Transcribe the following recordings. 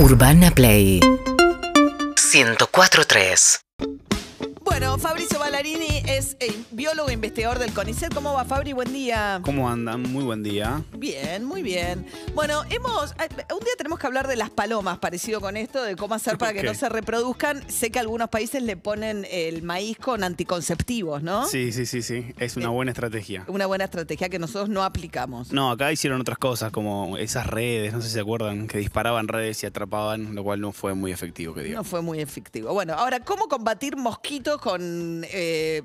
Urbana Play. 104.3 Bueno, Fabricio Ballarini es eh, biólogo e investigador del CONICET. ¿Cómo va, Fabri? Buen día. ¿Cómo andan? Muy buen día. Bien, muy bien. Bueno, hemos. eh, Un día tenemos que hablar de las palomas, parecido con esto, de cómo hacer para que no se reproduzcan. Sé que algunos países le ponen el maíz con anticonceptivos, ¿no? Sí, sí, sí, sí. Es una Bien. buena estrategia. Una buena estrategia que nosotros no aplicamos. No, acá hicieron otras cosas, como esas redes, no sé si se acuerdan, que disparaban redes y atrapaban, lo cual no fue muy efectivo, que No diga. fue muy efectivo. Bueno, ahora, ¿cómo combatir mosquitos con. eh,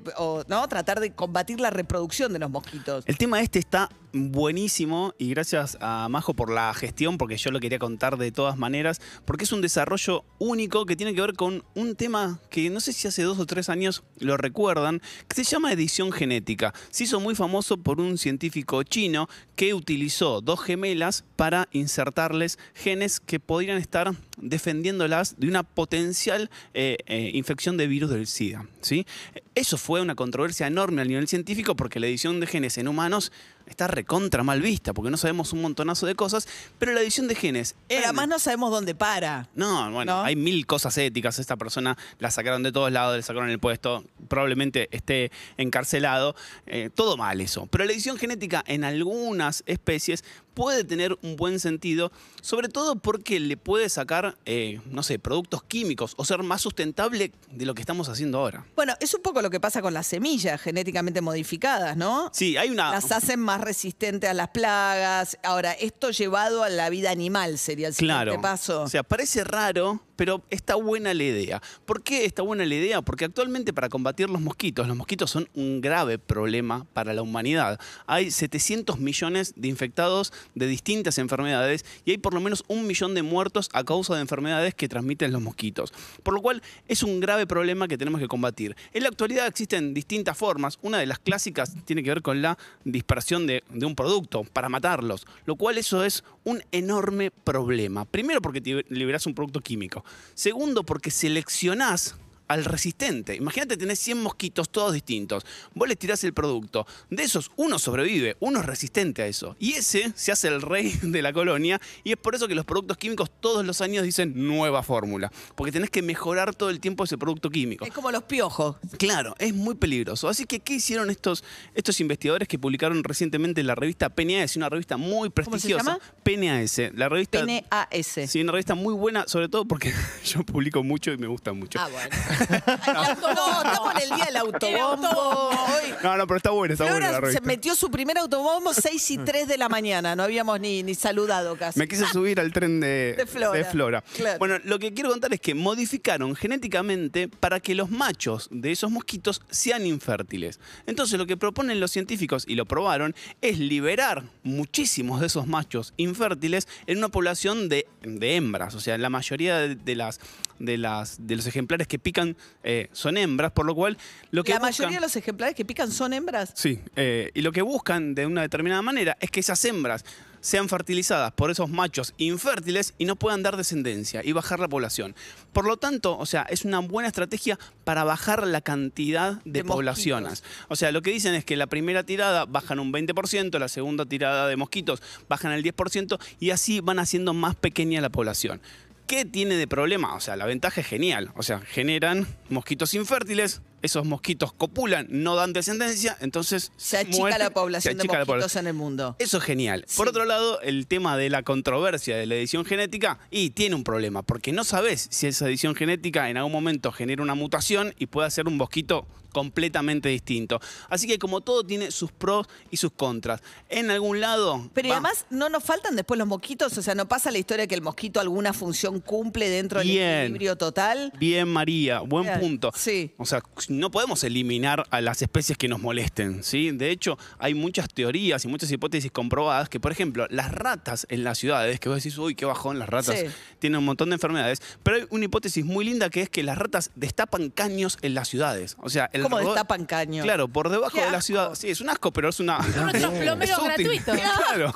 ¿No? Tratar de combatir la reproducción de los mosquitos. El tema este está buenísimo y gracias a Majo por la gestión, porque yo lo quería contar de todas maneras, porque es un desarrollo único que tiene que ver con un tema que no sé si hace dos o tres años lo recuerdan, que se llama edición genética. Se hizo muy famoso por un científico chino que utilizó dos gemelas para insertarles genes que podrían estar defendiéndolas de una potencial eh, eh, infección de virus del SIDA. ¿Sí? Eso fue una controversia enorme a nivel científico porque la edición de genes en humanos está recontra mal vista, porque no sabemos un montonazo de cosas, pero la edición de genes en... Pero además no sabemos dónde para. No, bueno, ¿No? hay mil cosas éticas. Esta persona la sacaron de todos lados, le sacaron el puesto, probablemente esté encarcelado. Eh, todo mal eso. Pero la edición genética en algunas especies puede tener un buen sentido, sobre todo porque le puede sacar, eh, no sé, productos químicos o ser más sustentable de lo que estamos haciendo ahora. Bueno, es un poco lo que pasa con las semillas genéticamente modificadas, ¿no? Sí, hay una... Las hacen más resistentes a las plagas. Ahora, esto llevado a la vida animal sería el siguiente Claro. paso. O sea, parece raro, pero está buena la idea. ¿Por qué está buena la idea? Porque actualmente para combatir los mosquitos, los mosquitos son un grave problema para la humanidad. Hay 700 millones de infectados de distintas enfermedades y hay por lo menos un millón de muertos a causa de enfermedades que transmiten los mosquitos. Por lo cual es un grave problema que tenemos que combatir. En la actualidad existen distintas formas. Una de las clásicas tiene que ver con la dispersión de, de un producto para matarlos, lo cual eso es un enorme problema. Primero porque te liberás un producto químico. Segundo porque seleccionás al resistente. Imagínate tenés 100 mosquitos todos distintos. Vos les tirás el producto. De esos, uno sobrevive, uno es resistente a eso. Y ese se hace el rey de la colonia. Y es por eso que los productos químicos todos los años dicen nueva fórmula. Porque tenés que mejorar todo el tiempo ese producto químico. Es como los piojos. Claro, es muy peligroso. Así que, ¿qué hicieron estos, estos investigadores que publicaron recientemente en la revista PNAS, una revista muy se prestigiosa? llama? PNAS, la revista... NAS. Sí, una revista muy buena, sobre todo porque yo publico mucho y me gusta mucho. Ah, bueno. No, estamos en el día del autobombo. Hoy. No, no, pero está buena, está la Flora se revista. metió su primer autobombo 6 y 3 de la mañana. No habíamos ni, ni saludado casi. Me quise subir al tren de, De Flora. Flora. Claro. Bueno, lo que quiero contar es que modificaron genéticamente para que los machos de esos mosquitos sean infértiles. Entonces, lo que proponen los científicos, y lo probaron, es liberar muchísimos de esos machos infértiles en una población de, de hembras. O sea, la mayoría de, de las, de, las, de los ejemplares que pican eh, son hembras, por lo cual lo que La buscan- mayoría de los ejemplares que pican son hembras. Sí, eh, y lo que buscan de una determinada manera es que esas hembras sean fertilizadas por esos machos infértiles y no puedan dar descendencia y bajar la población. Por lo tanto, o sea, es una buena estrategia para bajar la cantidad de, De poblaciones. O sea, lo que dicen es que la primera tirada bajan un 20%, la segunda tirada de mosquitos bajan el 10% y así van haciendo más pequeña la población. ¿Qué tiene de problema? O sea, la ventaja es genial. O sea, generan mosquitos infértiles, esos mosquitos copulan, no dan descendencia, entonces Se achica mueren, la población de achica la mosquitos población. en el mundo. Eso es genial. Sí. Por otro lado, el tema de la controversia de la edición genética, y tiene un problema, porque no sabes si esa edición genética en algún momento genera una mutación y puede hacer un mosquito completamente distinto. Así que como todo tiene sus pros y sus contras. En algún lado... Pero y además, ¿no nos faltan después los mosquitos? O sea, ¿no pasa la historia que el mosquito alguna función cumple dentro del Bien. equilibrio total? Bien, María, buen Bien, punto. sí. O sea, no podemos eliminar a las especies que nos molesten, ¿sí? De hecho, hay muchas teorías y muchas hipótesis comprobadas que, por ejemplo, las ratas en las ciudades, que vos decís, uy, qué bajón, las ratas Sí. tienen un montón de enfermedades, pero hay una hipótesis muy linda que es que las ratas destapan caños en las ciudades. O sea, el ¿Cómo destapan caño? Claro, por debajo de la ciudad. Sí, es un asco, pero es una. Es útil. gratuitos.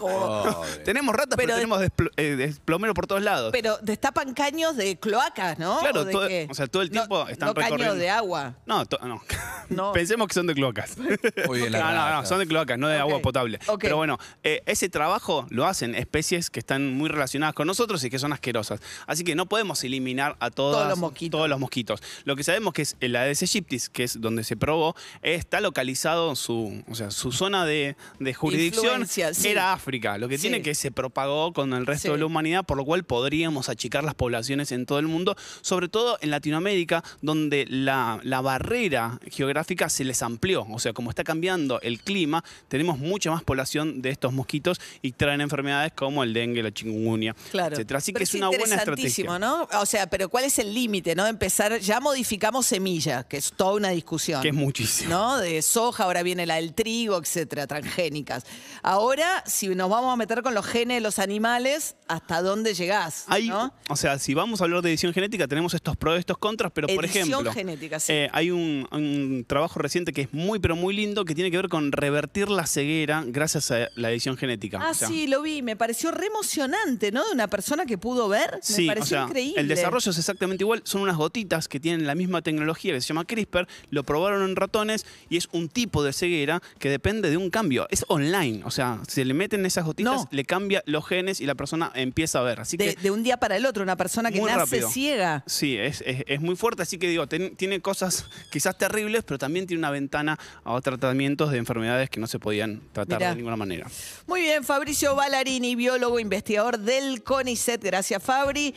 Claro. Tenemos ratas, pero, tenemos despl- eh, desplomero por todos lados. Pero destapan caños de cloacas, ¿no? Claro, ¿O de todo- qué? o sea, todo el No- tiempo están no caños recorriendo. de agua. No, No, to- no. Pensemos que son de cloacas. Muy bien, la no, no, no, son de cloacas, no de agua potable. Pero bueno, eh, ese trabajo lo hacen especies que están muy relacionadas con nosotros y que son asquerosas. Así que no podemos eliminar a todas- Todos los mosquitos. todos los mosquitos. Lo que sabemos que es el Aedes aegyptis, que es donde se probó, está localizado su, o sea, su zona de, de jurisdicción sí. era África. Lo que Sí. tiene que se propagó con el resto Sí. de la humanidad, por lo cual podríamos achicar las poblaciones en todo el mundo, sobre todo en Latinoamérica, donde la, la barrera geográfica se les amplió. O sea, como está cambiando el clima, tenemos mucha más población de estos mosquitos y traen enfermedades como el dengue, la chikungunya, Claro. etcétera. Así Pero que es, una buena estrategia. ¿no? O sea, pero ¿cuál es el límite, no? Empezar, ya modificamos semilla, que es toda una discusión. Que es muchísimo. ¿no? De soja, ahora viene la del trigo, etcétera, transgénicas. Ahora, si nos vamos a meter con los genes de los animales, ¿hasta dónde llegás? Hay, ¿no? O sea, si vamos a hablar de edición genética, tenemos estos pros y estos contras, pero por Edición ejemplo, genética, sí. eh, hay un, un trabajo reciente que es muy, pero muy lindo, que tiene que ver con revertir la ceguera gracias a la edición genética. Ah, O sea, sí, lo vi. Me pareció re emocionante, ¿no? De una persona que pudo ver. Me Sí, o pareció sea, increíble. el desarrollo es exactamente igual. Son unas gotitas que tienen la misma tecnología que se llama CRISPR. Lo probaron en ratones y es un tipo de ceguera que depende de un cambio. Es online. O sea, se le meten esas gotitas, No. le cambia los genes y la persona empieza a ver. Así de, que de un día para el otro, una persona que nace rápido. ciega. Sí, es, es- es muy fuerte, así que digo, ten- tiene cosas quizás terribles, pero también tiene una ventana a tratamientos de enfermedades que no se podían tratar Mirá. de ninguna manera. Muy bien, Fabricio Ballarini, biólogo, investigador del CONICET. Gracias, Fabri.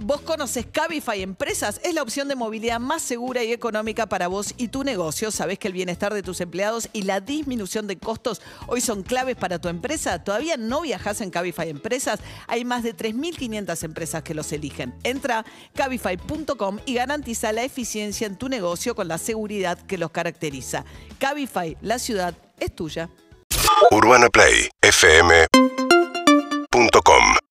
¿Vos conoces Cabify Empresas? Es la opción de movilidad más segura y económica para vos y tu negocio. Sabés que el bienestar de tus empleados y la disminución de costos hoy son claves para tu empresa. ¿Todavía no viajas en Cabify Empresas? Hay más de 3.500 empresas que los eligen. Entra a cabify.com y garantiza la eficiencia en tu negocio con la seguridad que los caracteriza. Cabify, la ciudad es tuya. UrbanaPlay fm